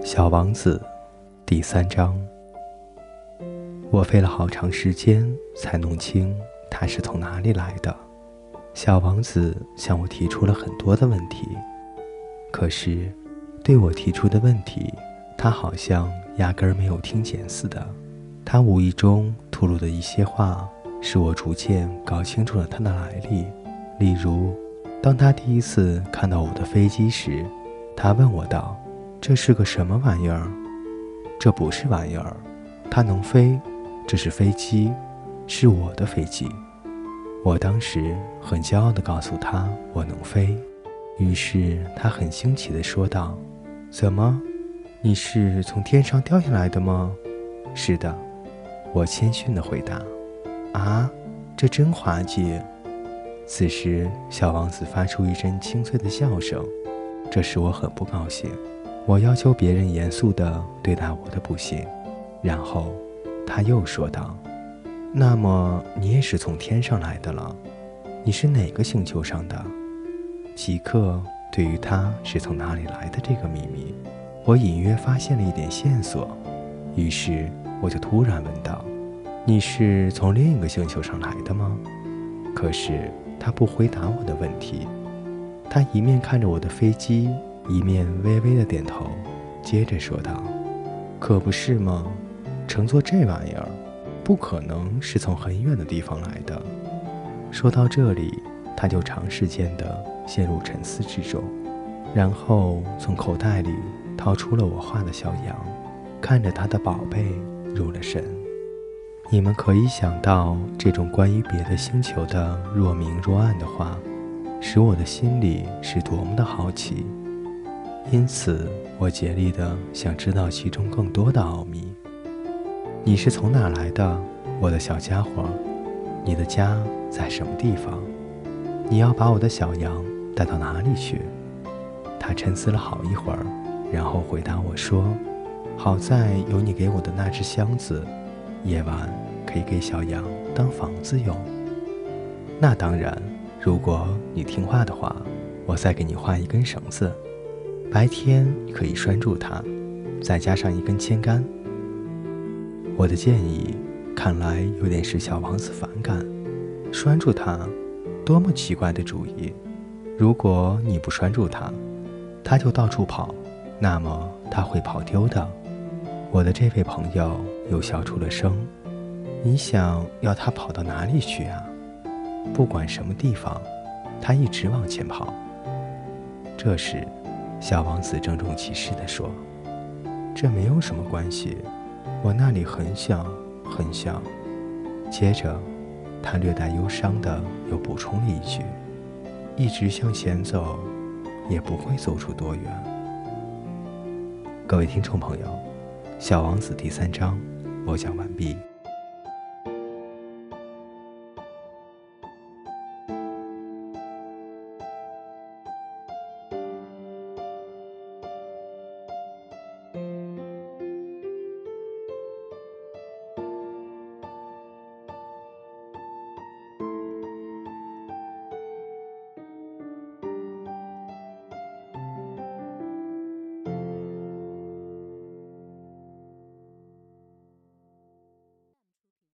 小王子，第三章。我费了好长时间才弄清他是从哪里来的。小王子向我提出了很多的问题，可是对我提出的问题，他好像压根儿没有听见似的。他无意中吐露的一些话，使我逐渐搞清楚了他的来历。例如，当他第一次看到我的飞机时，他问我道。这是个什么玩意儿？这不是玩意儿，它能飞。这是飞机，是我的飞机。我当时很骄傲地告诉他我能飞，于是他很惊奇地说道：“怎么，你是从天上掉下来的吗？”“是的。”我谦逊地回答。“啊，这真滑稽。”此时，小王子发出一阵清脆的笑声，这使我很不高兴。我要求别人严肃地对待我的不幸，然后他又说道：“那么你也是从天上来的了？你是哪个星球上的？”即刻对于他是从哪里来的这个秘密，我隐约发现了一点线索，于是我就突然问道：“你是从另一个星球上来的吗？”可是他不回答我的问题，他一面看着我的飞机。一面微微的点头，接着说道：“可不是吗？乘坐这玩意儿，不可能是从很远的地方来的。”说到这里，他就长时间的陷入沉思之中，然后从口袋里掏出了我画的小羊，看着他的宝贝入了神。你们可以想到，这种关于别的星球的若明若暗的话，使我的心里是多么的好奇。因此，我竭力的想知道其中更多的奥秘。你是从哪来的，我的小家伙？你的家在什么地方？你要把我的小羊带到哪里去？他沉思了好一会儿，然后回答我说：“好在有你给我的那只箱子，夜晚可以给小羊当房子用。那当然，如果你听话的话，我再给你画一根绳子。”白天可以拴住它，再加上一根铅杆。我的建议看来有点使小王子反感。拴住它，多么奇怪的主意！如果你不拴住它，它就到处跑，那么它会跑丢的。我的这位朋友又笑出了声。你想要它跑到哪里去啊？不管什么地方，它一直往前跑。这时。小王子郑重其事地说：“这没有什么关系，我那里很小，很小。”接着，他略带忧伤地又补充了一句：“一直向前走，也不会走出多远。”各位听众朋友，《小王子》第三章播讲完毕。